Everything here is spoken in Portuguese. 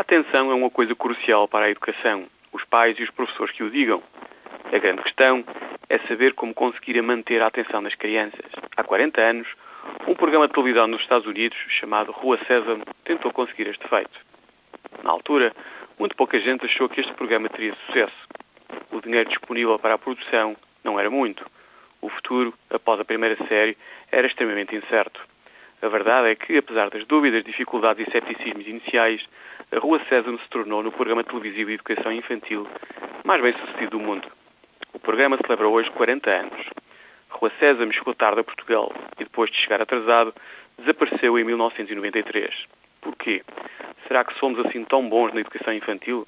A atenção é uma coisa crucial para a educação. Os pais e os professores que o digam. A grande questão é saber como conseguir manter a atenção das crianças. Há 40 anos, um programa de televisão nos Estados Unidos, chamado Rua Sésamo, tentou conseguir este feito. Na altura, muito pouca gente achou que este programa teria sucesso. O dinheiro disponível para a produção não era muito. O futuro, após a primeira série, era extremamente incerto. A verdade é que, apesar das dúvidas, dificuldades e ceticismos iniciais, a Rua Sésamo se tornou no programa televisivo de educação infantil mais bem sucedido do mundo. O programa celebra hoje 40 anos. Rua Sésamo chegou tarde a Portugal e, depois de chegar atrasado, desapareceu em 1993. Porquê? Será que somos assim tão bons na educação infantil?